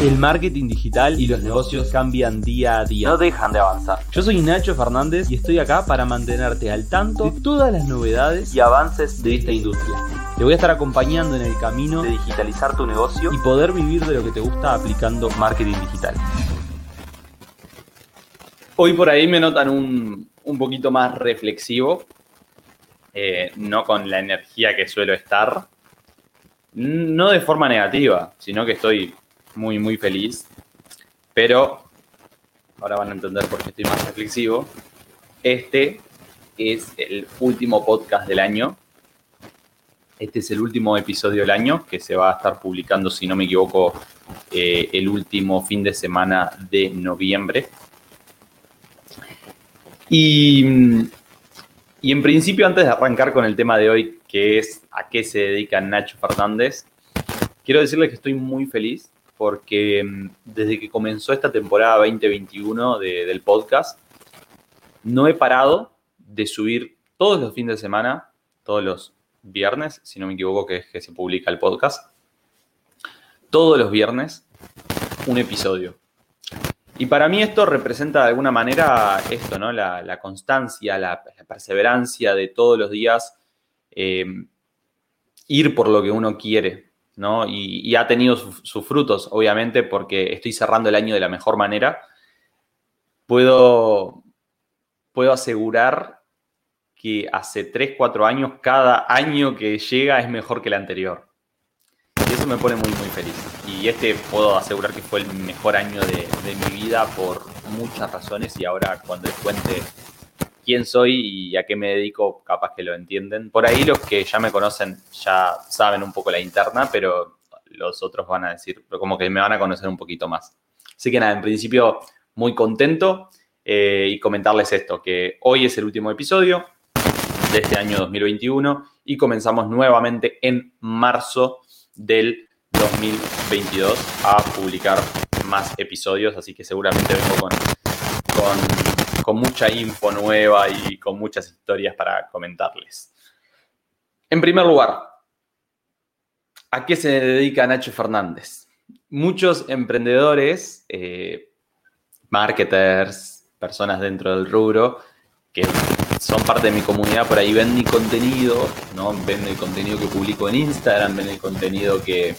El marketing digital y los negocios cambian día a día. No dejan de avanzar. Yo soy Nacho Fernández y estoy acá para mantenerte al tanto de todas las novedades Y avances de esta industria. Te voy a estar acompañando en el camino De digitalizar tu negocio y poder vivir de lo que te gusta aplicando marketing digital. Hoy por ahí me notan un, un poquito más reflexivo, eh, no con la energía que suelo estar, no de forma negativa, sino que estoy muy, muy feliz, pero ahora van a entender por qué estoy más reflexivo. Este es el último podcast del año. Este es el último episodio del año que se va a estar publicando, si no me equivoco, eh, el último fin de semana de noviembre. Y, y en principio, antes de arrancar con el tema de hoy, que es a qué se dedica Nacho Fernández, quiero decirles que estoy muy feliz porque mm, desde que comenzó esta temporada 2021 de- del podcast, no he parado de subir todos los fines de semana, todos los viernes, si no me equivoco, que es que se publica el podcast, todos los viernes, un episodio. Y para mí esto representa de alguna manera esto, ¿no? La, la constancia, la, la perseverancia de todos los días, eh, ir por lo que uno quiere, ¿no? Y, y ha tenido su- sus frutos, obviamente, porque estoy cerrando el año de la mejor manera. Puedo, puedo asegurar que hace 3, 4 años, cada año que llega es mejor que el anterior. Y eso me pone muy, muy feliz. Y este puedo asegurar que fue el mejor año de, de mi vida por muchas razones. Y ahora cuando les cuente quién soy y a qué me dedico, capaz que lo entienden. Por ahí los que ya me conocen ya saben un poco la interna, pero los otros van a decir, como que me van a conocer un poquito más. Así que nada, en principio muy contento eh, y comentarles esto, que hoy es el último episodio de este año 2021 y comenzamos nuevamente en marzo del 2022 a publicar más episodios, así que seguramente vengo con, con, con mucha info nueva y con muchas historias para comentarles. En primer lugar, ¿a qué se dedica Nacho Fernández? Muchos emprendedores, eh, marketers, personas dentro del rubro, que son parte de mi comunidad, por ahí ven mi contenido, ¿no? Ven el contenido que publico en Instagram, ven el contenido que,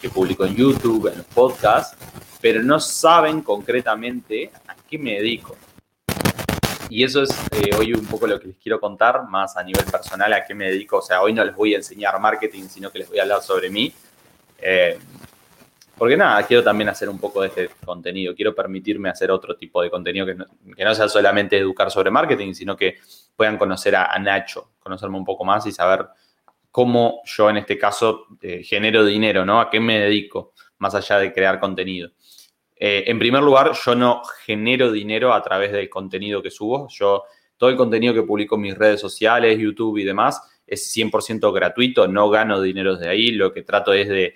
que publico en YouTube, en los podcasts, pero no saben concretamente a qué me dedico. Y eso es eh, hoy un poco lo que les quiero contar, más a nivel personal, a qué me dedico. O sea, hoy no les voy a enseñar marketing, sino que les voy a hablar sobre mí. Eh, porque nada, quiero también hacer un poco de este contenido. Quiero permitirme hacer otro tipo de contenido que no, que no sea solamente educar sobre marketing, sino que puedan conocer a, Nacho, conocerme un poco más y saber cómo yo en este caso eh, genero dinero, ¿no? A qué me dedico, más allá de crear contenido. Eh, en primer lugar, yo no genero dinero a través del contenido que subo. Yo, todo el contenido que publico en mis redes sociales, YouTube y demás, es 100% gratuito, no gano dinero de ahí. Lo que trato es de,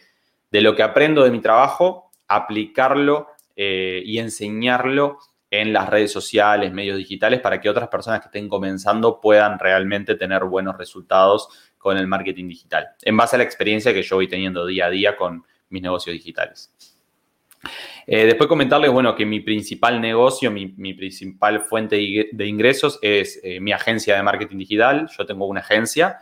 de lo que aprendo de mi trabajo, aplicarlo eh, y enseñarlo en las redes sociales, medios digitales, para que otras personas que estén comenzando puedan realmente tener buenos resultados con el marketing digital, en base a la experiencia que yo voy teniendo día a día con mis negocios digitales. Eh, después comentarles, bueno, que mi principal negocio, mi, principal fuente de ingresos es eh, mi agencia de marketing digital. Yo tengo una agencia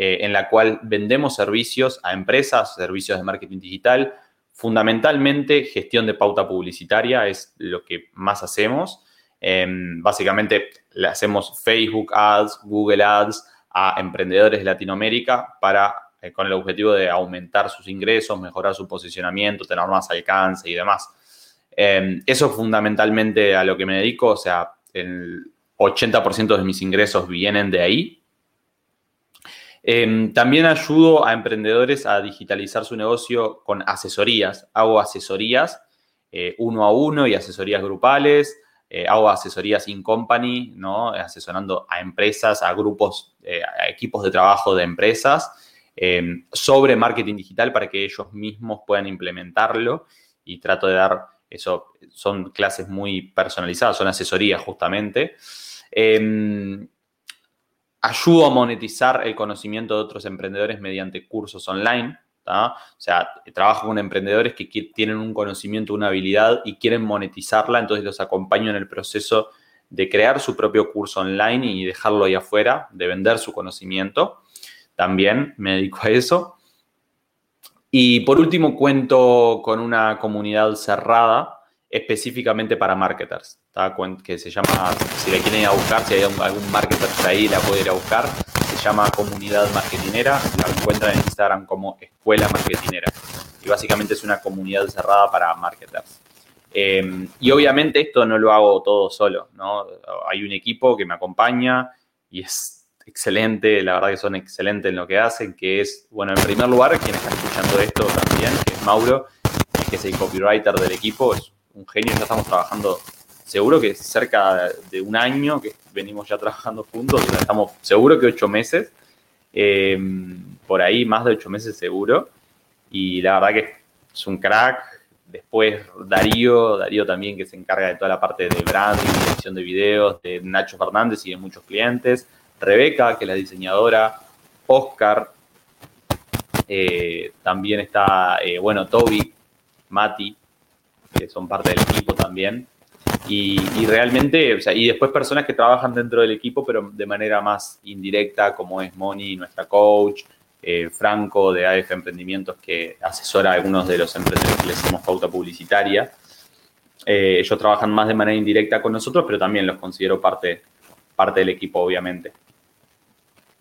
eh, en la cual vendemos servicios a empresas, servicios de marketing digital, fundamentalmente gestión de pauta publicitaria es lo que más hacemos. Eh, básicamente le hacemos Facebook Ads, Google Ads a emprendedores de Latinoamérica para eh, con el objetivo de aumentar sus ingresos, mejorar su posicionamiento, tener más alcance y demás. Eh, eso es fundamentalmente a lo que me dedico, o sea, el 80% de mis ingresos vienen de ahí. Eh, también ayudo a emprendedores a digitalizar su negocio con asesorías. Hago asesorías eh, uno a uno y asesorías grupales. Eh, hago asesorías in company, ¿no? asesorando a empresas, a grupos, a equipos de trabajo de empresas eh, sobre marketing digital para que ellos mismos puedan implementarlo y trato de dar eso. Son clases muy personalizadas, son asesorías justamente. Eh, ayudo a monetizar el conocimiento de otros emprendedores mediante cursos online O sea, trabajo con emprendedores que tienen un conocimiento, una habilidad y quieren monetizarla, entonces los acompaño en el proceso de crear su propio curso online y dejarlo ahí afuera, de vender su conocimiento. También me dedico a eso. Y por último, cuento con una comunidad cerrada específicamente para marketers, que se llama, si la quieren ir a buscar, si hay algún marketer por ahí, la puede ir a buscar, se llama Comunidad Marketinera, la encuentran en Instagram como Escuela Marketinera. Y básicamente es una comunidad cerrada para marketers. Em, y obviamente esto no lo hago todo solo, ¿no? Hay un equipo que me acompaña y es excelente, la verdad que son excelentes en lo que hacen, que es, bueno, en primer lugar, quien está escuchando esto también, que es Mauro, que es el copywriter del equipo, es un genio, ya estamos trabajando seguro que cerca de un año que venimos ya trabajando juntos, estamos seguro que ocho meses, em, por ahí más de ocho meses seguro, y la verdad que es un crack. Después Darío, Darío también que se encarga de toda la parte de branding, edición de videos, de Nacho Fernández y de muchos clientes. Rebeca, que es la diseñadora, Oscar, eh, también está, eh, bueno, Toby, Mati, que son parte del equipo también. Y, realmente, o sea, y después personas que trabajan dentro del equipo, pero de manera más indirecta, como es Moni, nuestra coach, eh, Franco de AF Emprendimientos, que asesora a algunos de los emprendedores que les hacemos pauta publicitaria. ellos trabajan más de manera indirecta con nosotros, pero también los considero parte, parte del equipo, obviamente.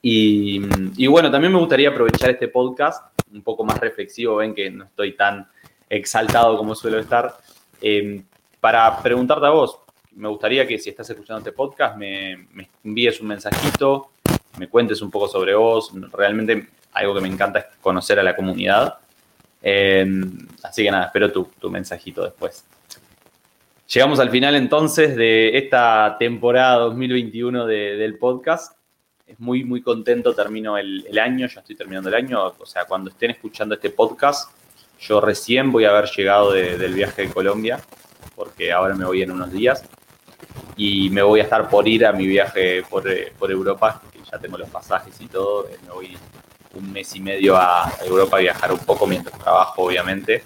Y, bueno, también me gustaría aprovechar este podcast un poco más reflexivo, ven que no estoy tan exaltado como suelo estar, eh, para preguntarte a vos. Me gustaría que si estás escuchando este podcast me, envíes un mensajito, me cuentes un poco sobre vos. Realmente algo que me encanta es conocer a la comunidad. Eh, así que nada, espero tu, mensajito después. Llegamos al final entonces de esta temporada 2021 del podcast es muy, muy contento, termino el, año, ya estoy terminando el año, o sea, cuando estén escuchando este podcast, yo recién voy a haber llegado del viaje de Colombia, porque ahora me voy en unos días, y me voy a estar por ir a mi viaje por, eh, Europa, que ya tengo los pasajes y todo, eh, me voy un mes y medio a Europa a viajar un poco mientras trabajo, obviamente.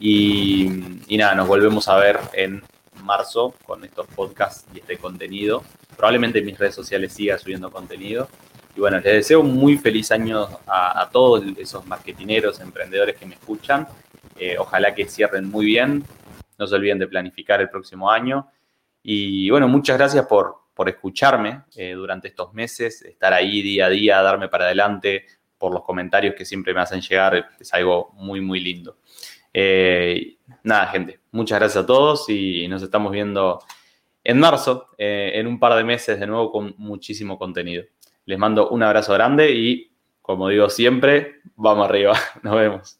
Y, y nada, nos volvemos a ver en marzo con estos podcasts y este contenido. Probablemente en mis redes sociales siga subiendo contenido. Y bueno, les deseo un muy feliz año a, todos esos marketineros, emprendedores que me escuchan. Eh, ojalá que cierren muy bien. No se olviden de planificar el próximo año. Y bueno, muchas gracias por, por escucharme eh, durante estos meses, estar ahí día a día, darme para adelante, por los comentarios que siempre me hacen llegar. Es algo muy, muy lindo. Eh, nada, gente, muchas gracias a todos y nos estamos viendo en marzo, eh, en un par de meses de nuevo con muchísimo contenido. Les mando un abrazo grande y, como digo siempre, vamos arriba. Nos vemos.